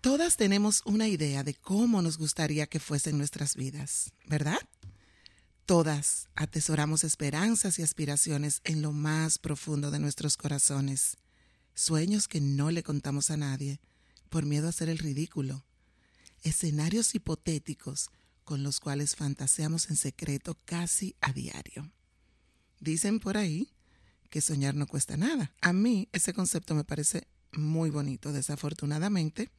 Todas tenemos una idea de cómo nos gustaría que fuesen nuestras vidas, ¿verdad? Todas atesoramos esperanzas y aspiraciones en lo más profundo de nuestros corazones, sueños que no le contamos a nadie por miedo a hacer el ridículo, escenarios hipotéticos con los cuales fantaseamos en secreto casi a diario. Dicen por ahí que soñar no cuesta nada. A mí ese concepto me parece muy bonito. Desafortunadamente,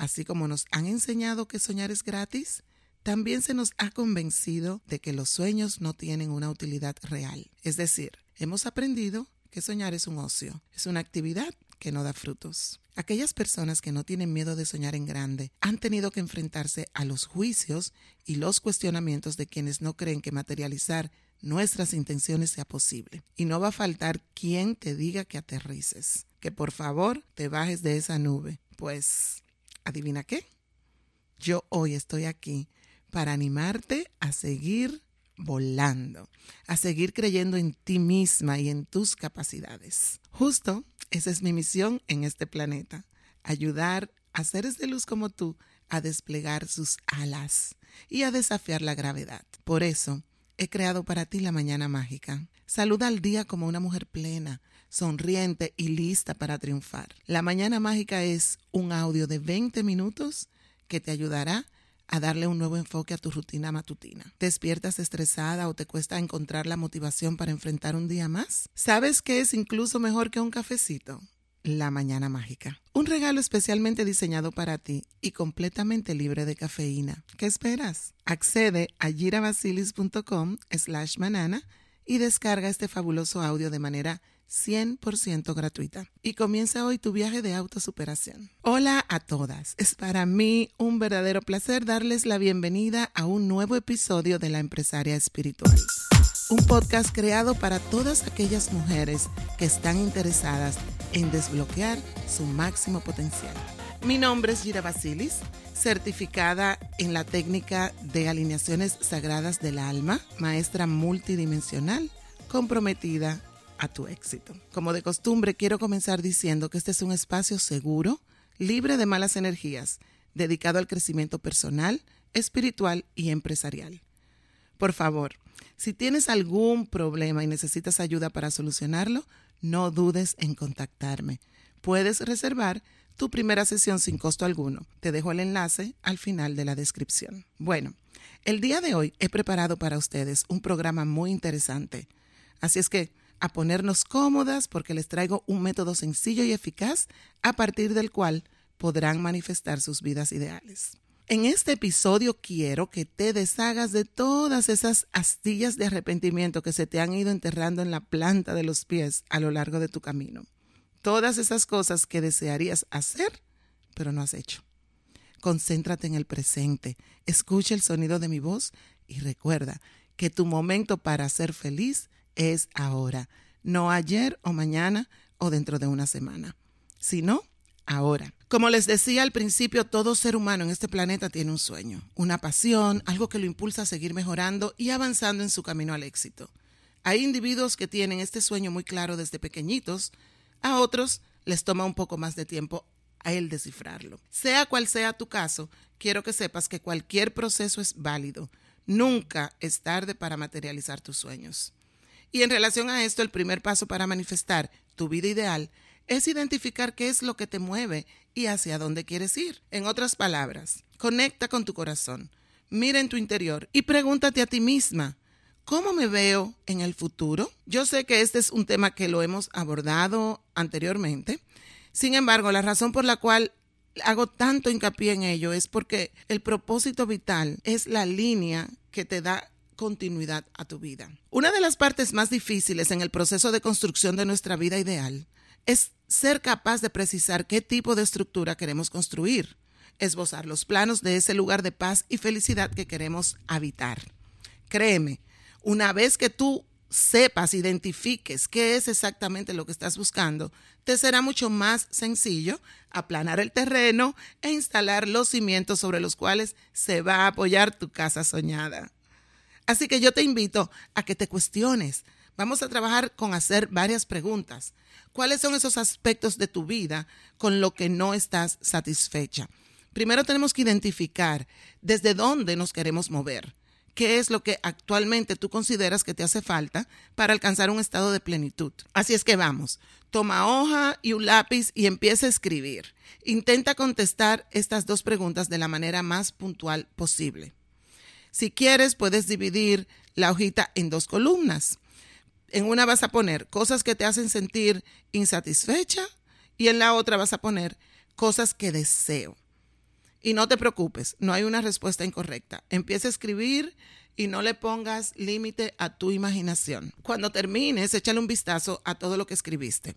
Así como nos han enseñado que soñar es gratis, también se nos ha convencido de que los sueños no tienen una utilidad real. Es decir, hemos aprendido que soñar es un ocio, es una actividad que no da frutos. Aquellas personas que no tienen miedo de soñar en grande han tenido que enfrentarse a los juicios y los cuestionamientos de quienes no creen que materializar nuestras intenciones sea posible. Y no va a faltar quien te diga que aterrices, que por favor te bajes de esa nube, pues adivina qué, yo hoy estoy aquí para animarte a seguir volando, a seguir creyendo en ti misma y en tus capacidades. Justo esa es mi misión en este planeta, ayudar a seres de luz como tú a desplegar sus alas y a desafiar la gravedad. Por eso, he creado para ti la mañana mágica. Saluda al día como una mujer plena, sonriente y lista para triunfar. La mañana mágica es un audio de 20 minutos que te ayudará a darle un nuevo enfoque a tu rutina matutina. ¿Te despiertas estresada o te cuesta encontrar la motivación para enfrentar un día más? ¿Sabes qué es incluso mejor que un cafecito? La Mañana Mágica. Un regalo especialmente diseñado para ti y completamente libre de cafeína. ¿Qué esperas? Accede a girabasilis.com slash manana y descarga este fabuloso audio de manera 100% gratuita. Y comienza hoy tu viaje de autosuperación. Hola a todas. Es para mí un verdadero placer darles la bienvenida a un nuevo episodio de La Empresaria Espiritual. Un podcast creado para todas aquellas mujeres que están interesadas en desbloquear su máximo potencial. Mi nombre es Gira Basilis, certificada en la técnica de alineaciones sagradas del alma, maestra multidimensional, comprometida a tu éxito. Como de costumbre, quiero comenzar diciendo que este es un espacio seguro, libre de malas energías, dedicado al crecimiento personal, espiritual y empresarial. Por favor, si tienes algún problema y necesitas ayuda para solucionarlo, no dudes en contactarme. Puedes reservar tu primera sesión sin costo alguno. Te dejo el enlace al final de la descripción. Bueno, el día de hoy he preparado para ustedes un programa muy interesante. Así es que a ponernos cómodas porque les traigo un método sencillo y eficaz a partir del cual podrán manifestar sus vidas ideales. En este episodio quiero que te deshagas de todas esas astillas de arrepentimiento que se te han ido enterrando en la planta de los pies a lo largo de tu camino. Todas esas cosas que desearías hacer, pero no has hecho. Concéntrate en el presente, escucha el sonido de mi voz y recuerda que tu momento para ser feliz es ahora, no ayer o mañana o dentro de una semana, sino ahora. Como les decía al principio, todo ser humano en este planeta tiene un sueño, una pasión, algo que lo impulsa a seguir mejorando y avanzando en su camino al éxito. Hay individuos que tienen este sueño muy claro desde pequeñitos, a otros les toma un poco más de tiempo a él descifrarlo. Sea cual sea tu caso, quiero que sepas que cualquier proceso es válido. Nunca es tarde para materializar tus sueños. Y en relación a esto, el primer paso para manifestar tu vida ideal es identificar qué es lo que te mueve y hacia dónde quieres ir. En otras palabras, conecta con tu corazón, mira en tu interior y pregúntate a ti misma, ¿cómo me veo en el futuro? Yo sé que este es un tema que lo hemos abordado anteriormente. Sin embargo, la razón por la cual hago tanto hincapié en ello es porque el propósito vital es la línea que te da continuidad a tu vida. Una de las partes más difíciles en el proceso de construcción de nuestra vida ideal es ser capaz de precisar qué tipo de estructura queremos construir. esbozar los planos de ese lugar de paz y felicidad que queremos habitar. Créeme, una vez que tú sepas, identifiques qué es exactamente lo que estás buscando, te será mucho más sencillo aplanar el terreno e instalar los cimientos sobre los cuales se va a apoyar tu casa soñada. Así que yo te invito a que te cuestiones. Vamos a trabajar con hacer varias preguntas. ¿Cuáles son esos aspectos de tu vida con lo que no estás satisfecha? Primero tenemos que identificar desde dónde nos queremos mover qué es lo que actualmente tú consideras que te hace falta para alcanzar un estado de plenitud. Así es que vamos, toma hoja y un lápiz y empieza a escribir. Intenta contestar estas dos preguntas de la manera más puntual posible. Si quieres, puedes dividir la hojita en dos columnas. En una vas a poner cosas que te hacen sentir insatisfecha y en la otra vas a poner cosas que deseo. Y no te preocupes, no hay una respuesta incorrecta. Empieza a escribir y no le pongas límite a tu imaginación. Cuando termines, échale un vistazo a todo lo que escribiste.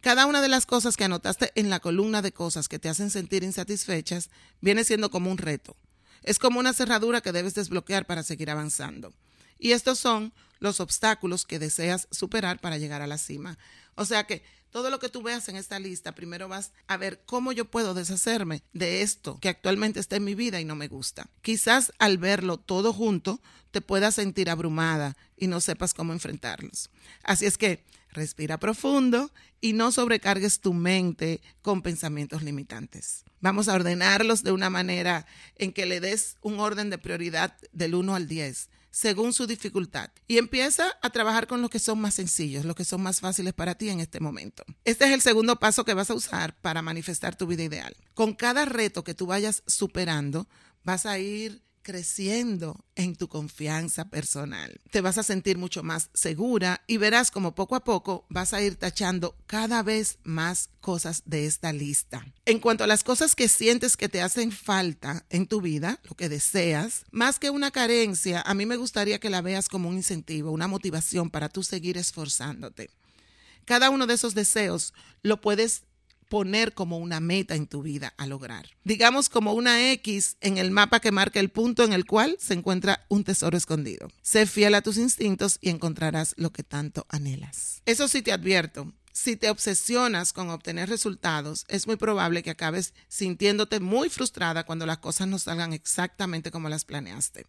Cada una de las cosas que anotaste en la columna de cosas que te hacen sentir insatisfechas viene siendo como un reto. Es como una cerradura que debes desbloquear para seguir avanzando. Y estos son los obstáculos que deseas superar para llegar a la cima. O sea que todo lo que tú veas en esta lista, primero vas a ver cómo yo puedo deshacerme de esto que actualmente está en mi vida y no me gusta. Quizás al verlo todo junto te puedas sentir abrumada y no sepas cómo enfrentarlos. Así es que respira profundo y no sobrecargues tu mente con pensamientos limitantes. Vamos a ordenarlos de una manera en que le des un orden de prioridad del 1 al 10 según su dificultad y empieza a trabajar con los que son más sencillos, los que son más fáciles para ti en este momento. Este es el segundo paso que vas a usar para manifestar tu vida ideal. Con cada reto que tú vayas superando, vas a ir creciendo en tu confianza personal. Te vas a sentir mucho más segura y verás como poco a poco vas a ir tachando cada vez más cosas de esta lista. En cuanto a las cosas que sientes que te hacen falta en tu vida, lo que deseas, más que una carencia, a mí me gustaría que la veas como un incentivo, una motivación para tú seguir esforzándote. Cada uno de esos deseos lo puedes poner como una meta en tu vida a lograr. Digamos como una X en el mapa que marca el punto en el cual se encuentra un tesoro escondido. Sé fiel a tus instintos y encontrarás lo que tanto anhelas. Eso sí te advierto, si te obsesionas con obtener resultados, es muy probable que acabes sintiéndote muy frustrada cuando las cosas no salgan exactamente como las planeaste.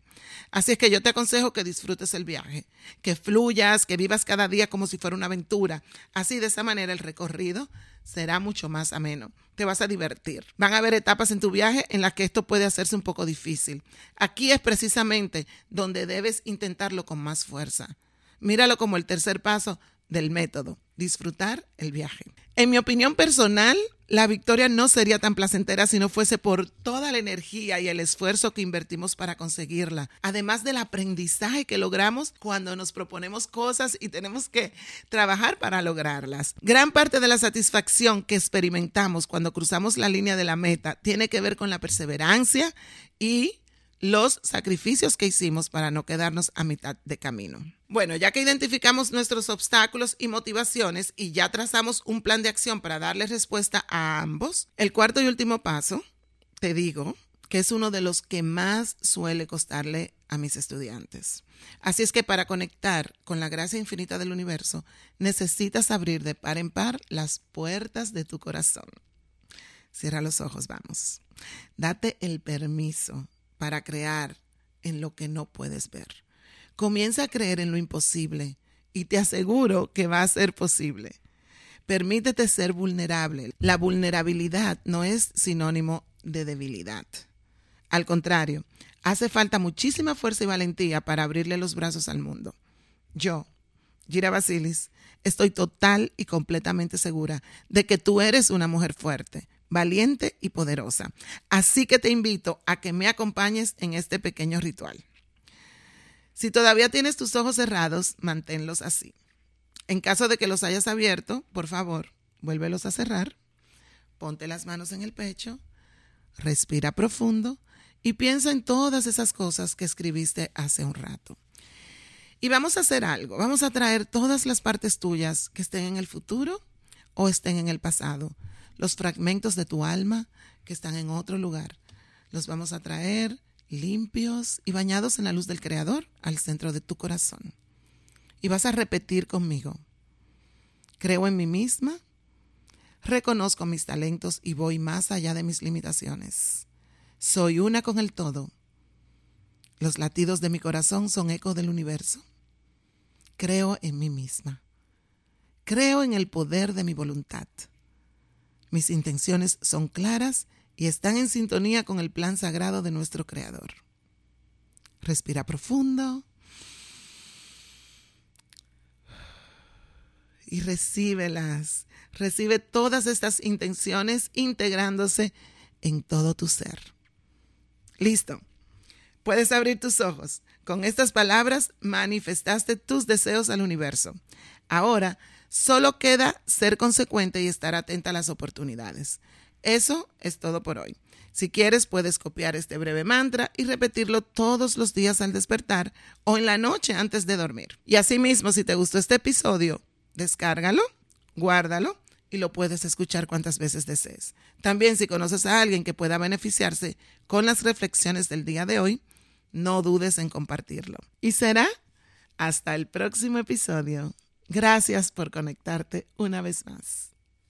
Así es que yo te aconsejo que disfrutes el viaje, que fluyas, que vivas cada día como si fuera una aventura. Así de esa manera el recorrido será mucho más ameno. Te vas a divertir. Van a haber etapas en tu viaje en las que esto puede hacerse un poco difícil. Aquí es precisamente donde debes intentarlo con más fuerza. Míralo como el tercer paso del método, disfrutar el viaje. En mi opinión personal, la victoria no sería tan placentera si no fuese por toda la energía y el esfuerzo que invertimos para conseguirla, además del aprendizaje que logramos cuando nos proponemos cosas y tenemos que trabajar para lograrlas. Gran parte de la satisfacción que experimentamos cuando cruzamos la línea de la meta tiene que ver con la perseverancia y los sacrificios que hicimos para no quedarnos a mitad de camino. Bueno, ya que identificamos nuestros obstáculos y motivaciones y ya trazamos un plan de acción para darle respuesta a ambos, el cuarto y último paso, te digo, que es uno de los que más suele costarle a mis estudiantes. Así es que para conectar con la gracia infinita del universo, necesitas abrir de par en par las puertas de tu corazón. Cierra los ojos, vamos. Date el permiso para crear en lo que no puedes ver. Comienza a creer en lo imposible y te aseguro que va a ser posible. Permítete ser vulnerable. La vulnerabilidad no es sinónimo de debilidad. Al contrario, hace falta muchísima fuerza y valentía para abrirle los brazos al mundo. Yo, Gira Basilis, estoy total y completamente segura de que tú eres una mujer fuerte, valiente y poderosa. Así que te invito a que me acompañes en este pequeño ritual. Si todavía tienes tus ojos cerrados, manténlos así. En caso de que los hayas abierto, por favor, vuélvelos a cerrar. Ponte las manos en el pecho, respira profundo y piensa en todas esas cosas que escribiste hace un rato. Y vamos a hacer algo, vamos a traer todas las partes tuyas que estén en el futuro o estén en el pasado los fragmentos de tu alma que están en otro lugar. los vamos a traer limpios y bañados en la luz del Creador al centro de tu corazón. Y vas a repetir conmigo. Creo en mí misma, reconozco mis talentos y voy más allá de mis limitaciones. Soy una con el todo. Los latidos de mi corazón son eco del universo. Creo en mí misma. Creo en el poder de mi voluntad. Mis intenciones son claras y están en sintonía con el plan sagrado de nuestro Creador. Respira profundo y recíbelas. Recibe todas estas intenciones integrándose en todo tu ser. Listo. Puedes abrir tus ojos. Con estas palabras manifestaste tus deseos al universo. Ahora solo queda ser consecuente y estar atenta a las oportunidades. Eso es todo por hoy. Si quieres, puedes copiar este breve mantra y repetirlo todos los días al despertar o en la noche antes de dormir. Y asimismo, si te gustó este episodio, descárgalo, guárdalo y lo puedes escuchar cuantas veces desees. También si conoces a alguien que pueda beneficiarse con las reflexiones del día de hoy, no dudes en compartirlo. Y será hasta el próximo episodio. Gracias por conectarte una vez más.